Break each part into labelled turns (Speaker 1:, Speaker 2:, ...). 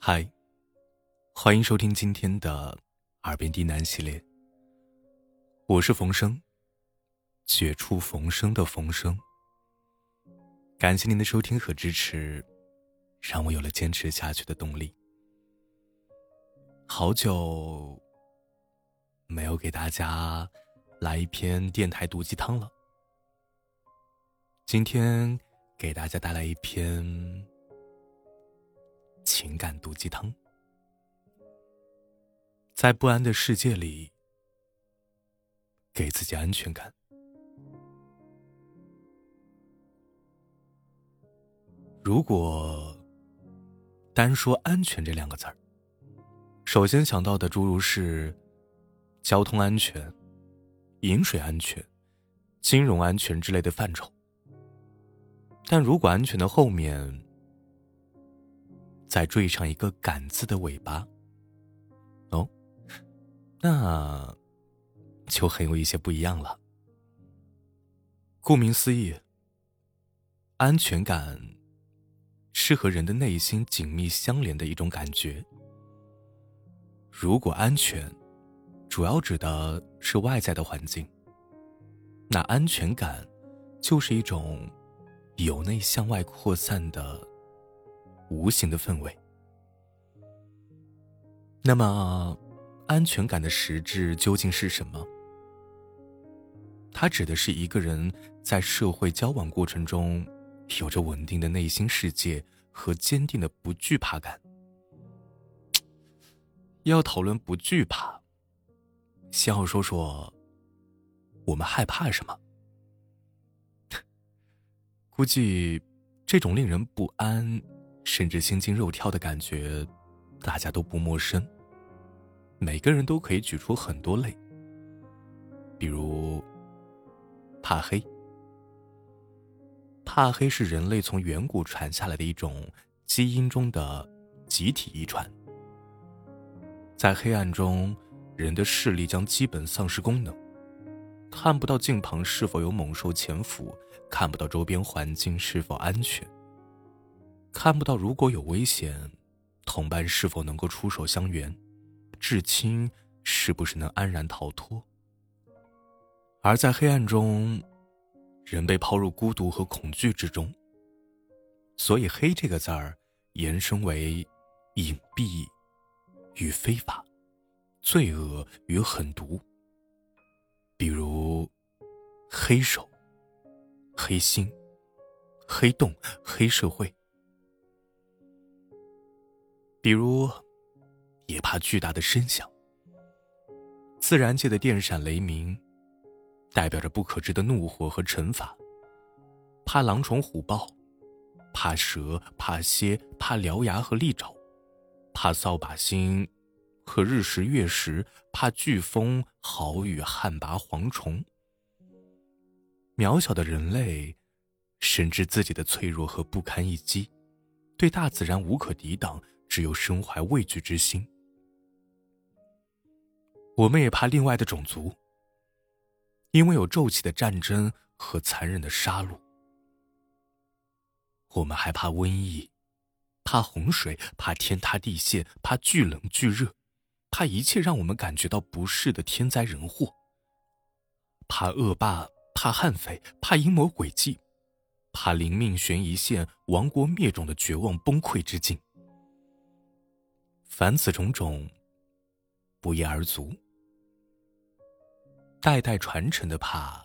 Speaker 1: 嗨，欢迎收听今天的《耳边低喃》系列。我是冯生，绝处逢生的冯生。感谢您的收听和支持，让我有了坚持下去的动力。好久没有给大家来一篇电台毒鸡汤了，今天给大家带来一篇情感毒鸡汤。在不安的世界里，给自己安全感。如果单说“安全”这两个字儿，首先想到的诸如是交通安全、饮水安全、金融安全之类的范畴。但如果安全的后面再缀上一个“感”字的尾巴，哦，那就很有一些不一样了。顾名思义，安全感是和人的内心紧密相连的一种感觉。如果安全主要指的是外在的环境，那安全感就是一种。由内向外扩散的无形的氛围。那么，安全感的实质究竟是什么？它指的是一个人在社会交往过程中有着稳定的内心世界和坚定的不惧怕感。要讨论不惧怕，先要说说我们害怕什么。估计，这种令人不安，甚至心惊肉跳的感觉，大家都不陌生。每个人都可以举出很多类，比如怕黑。怕黑是人类从远古传下来的一种基因中的集体遗传。在黑暗中，人的视力将基本丧失功能。看不到近旁是否有猛兽潜伏，看不到周边环境是否安全，看不到如果有危险，同伴是否能够出手相援，至亲是不是能安然逃脱。而在黑暗中，人被抛入孤独和恐惧之中，所以“黑”这个字儿延伸为隐蔽与非法、罪恶与狠毒。比如，黑手、黑心、黑洞、黑社会；比如，也怕巨大的声响。自然界的电闪雷鸣，代表着不可知的怒火和惩罚。怕狼虫虎豹，怕蛇，怕蝎，怕獠牙和利爪，怕扫把星。可日食月食，怕飓风、豪雨、旱魃、蝗虫。渺小的人类，深知自己的脆弱和不堪一击，对大自然无可抵挡，只有身怀畏惧之心。我们也怕另外的种族，因为有骤起的战争和残忍的杀戮。我们还怕瘟疫，怕洪水，怕天塌地陷，怕巨冷巨热。怕一切让我们感觉到不适的天灾人祸，怕恶霸，怕悍匪，怕阴谋诡计，怕临命悬一线、亡国灭种的绝望崩溃之境。凡此种种，不一而足。代代传承的怕，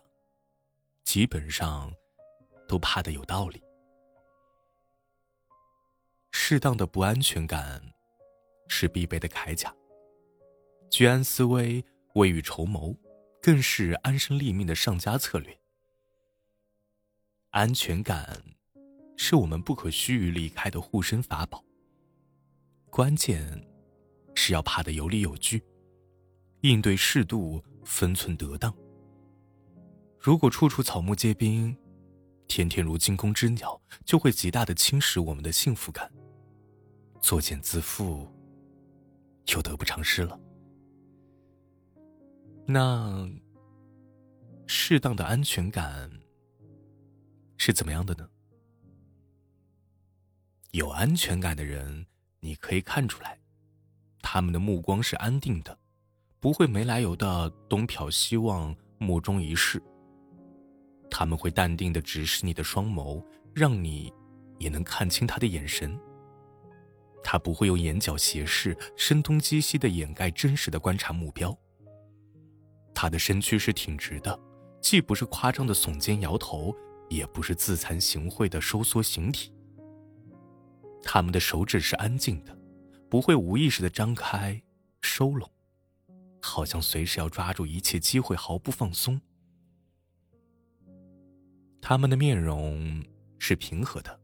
Speaker 1: 基本上都怕的有道理。适当的不安全感，是必备的铠甲。居安思危、未雨绸缪，更是安身立命的上佳策略。安全感是我们不可须臾离开的护身法宝。关键是要怕得有理有据，应对适度，分寸得当。如果处处草木皆兵，天天如惊弓之鸟，就会极大的侵蚀我们的幸福感。作茧自缚，就得不偿失了。那适当的安全感是怎么样的呢？有安全感的人你可以看出来，他们的目光是安定的，不会没来由的东瞟西望、目中一视。他们会淡定的直视你的双眸，让你也能看清他的眼神。他不会用眼角斜视、声东击西的掩盖真实的观察目标。他的身躯是挺直的，既不是夸张的耸肩摇头，也不是自惭形秽的收缩形体。他们的手指是安静的，不会无意识的张开、收拢，好像随时要抓住一切机会，毫不放松。他们的面容是平和的，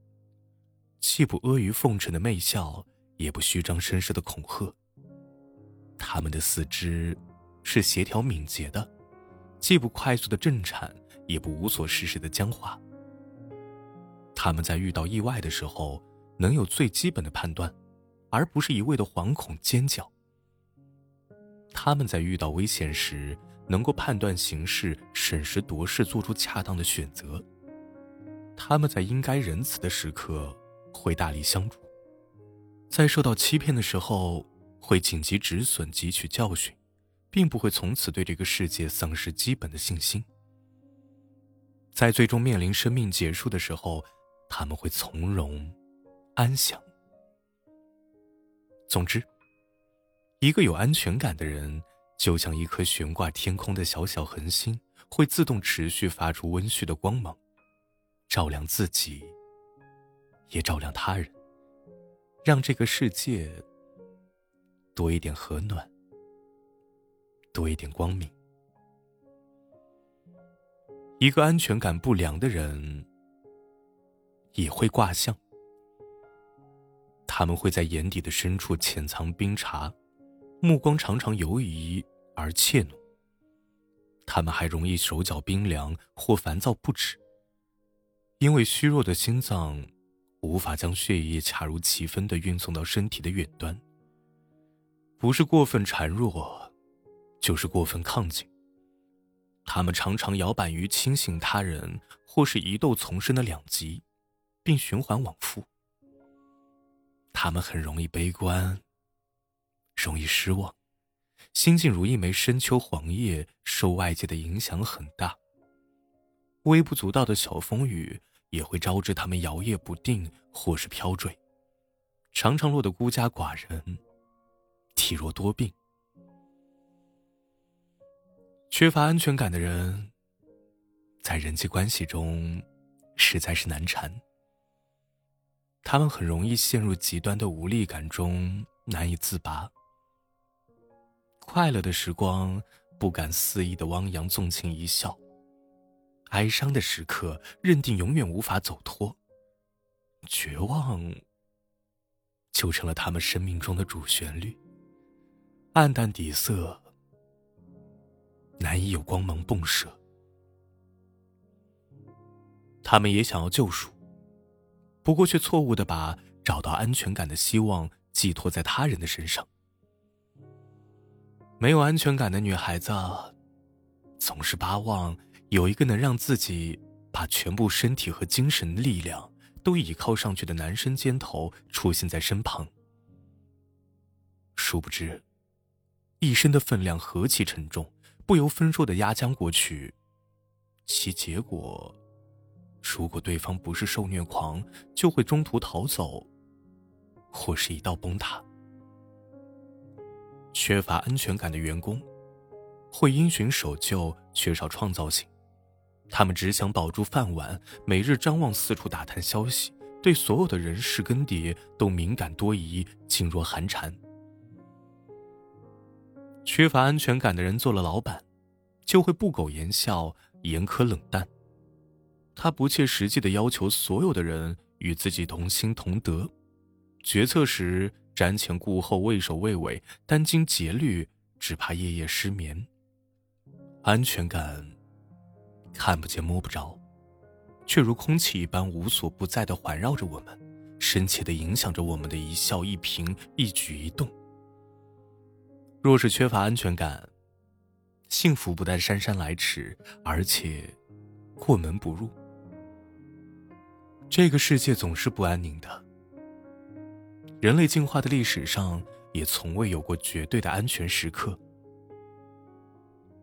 Speaker 1: 既不阿谀奉承的媚笑，也不虚张声势的恐吓。他们的四肢是协调敏捷的，既不快速的震颤，也不无所事事的僵化。他们在遇到意外的时候。能有最基本的判断，而不是一味的惶恐尖叫。他们在遇到危险时，能够判断形势，审时度势，做出恰当的选择。他们在应该仁慈的时刻，会大力相助；在受到欺骗的时候，会紧急止损，汲取教训，并不会从此对这个世界丧失基本的信心。在最终面临生命结束的时候，他们会从容。安详。总之，一个有安全感的人，就像一颗悬挂天空的小小恒星，会自动持续发出温煦的光芒，照亮自己，也照亮他人，让这个世界多一点和暖，多一点光明。一个安全感不良的人，也会卦象。他们会在眼底的深处潜藏冰茶，目光常常游移而怯懦。他们还容易手脚冰凉或烦躁不止，因为虚弱的心脏无法将血液恰如其分的运送到身体的远端。不是过分孱弱，就是过分亢进。他们常常摇摆于轻信他人或是疑窦丛生的两极，并循环往复。他们很容易悲观，容易失望，心境如一枚深秋黄叶，受外界的影响很大。微不足道的小风雨也会招致他们摇曳不定，或是飘坠，常常落得孤家寡人，体弱多病。缺乏安全感的人，在人际关系中实在是难缠。他们很容易陷入极端的无力感中，难以自拔。快乐的时光不敢肆意的汪洋纵情一笑，哀伤的时刻认定永远无法走脱，绝望就成了他们生命中的主旋律。暗淡底色，难以有光芒迸射。他们也想要救赎。不过，却错误的把找到安全感的希望寄托在他人的身上。没有安全感的女孩子，总是巴望有一个能让自己把全部身体和精神力量都倚靠上去的男生肩头出现在身旁。殊不知，一生的分量何其沉重，不由分说的压将过去，其结果。如果对方不是受虐狂，就会中途逃走，或是一道崩塌。缺乏安全感的员工，会因循守旧，缺少创造性。他们只想保住饭碗，每日张望四处打探消息，对所有的人事更迭都敏感多疑，噤若寒蝉。缺乏安全感的人做了老板，就会不苟言笑，严苛冷淡。他不切实际的要求所有的人与自己同心同德，决策时瞻前顾后、畏首畏尾，殚精竭虑，只怕夜夜失眠。安全感看不见摸不着，却如空气一般无所不在的环绕着我们，深切的影响着我们的一笑一颦、一举一动。若是缺乏安全感，幸福不但姗姗来迟，而且过门不入。这个世界总是不安宁的，人类进化的历史上也从未有过绝对的安全时刻。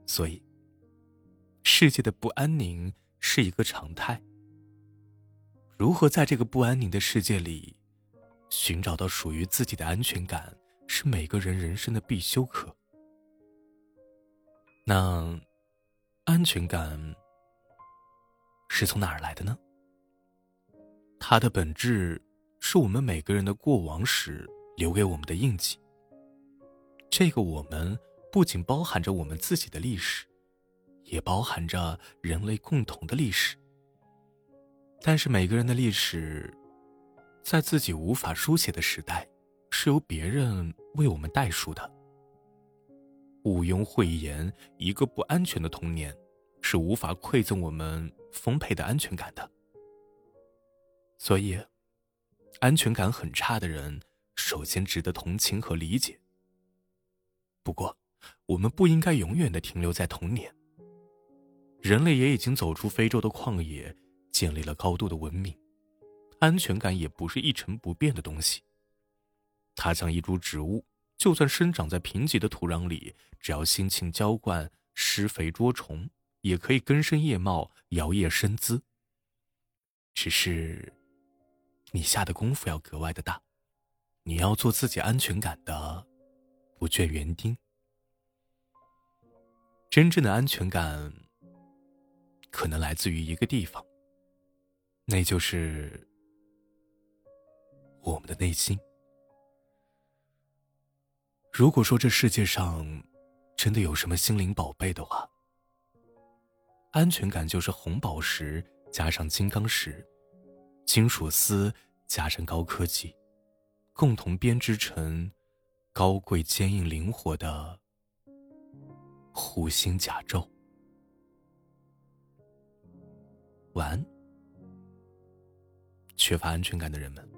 Speaker 1: 所以，世界的不安宁是一个常态。如何在这个不安宁的世界里，寻找到属于自己的安全感，是每个人人生的必修课。那，安全感是从哪儿来的呢？它的本质是我们每个人的过往史留给我们的印记。这个我们不仅包含着我们自己的历史。也包含着人类共同的历史，但是每个人的历史，在自己无法书写的时代，是由别人为我们代书的。毋庸讳言，一个不安全的童年，是无法馈赠我们丰沛的安全感的。所以，安全感很差的人，首先值得同情和理解。不过，我们不应该永远的停留在童年。人类也已经走出非洲的旷野，建立了高度的文明，安全感也不是一成不变的东西。它像一株植物，就算生长在贫瘠的土壤里，只要辛勤浇灌、施肥捉虫，也可以根深叶茂、摇曳生姿。只是，你下的功夫要格外的大，你要做自己安全感的不倦园丁。真正的安全感。可能来自于一个地方，那就是我们的内心。如果说这世界上真的有什么心灵宝贝的话，安全感就是红宝石加上金刚石、金属丝加上高科技，共同编织成高贵、坚硬、灵活的护心甲胄。晚安，缺乏安全感的人们。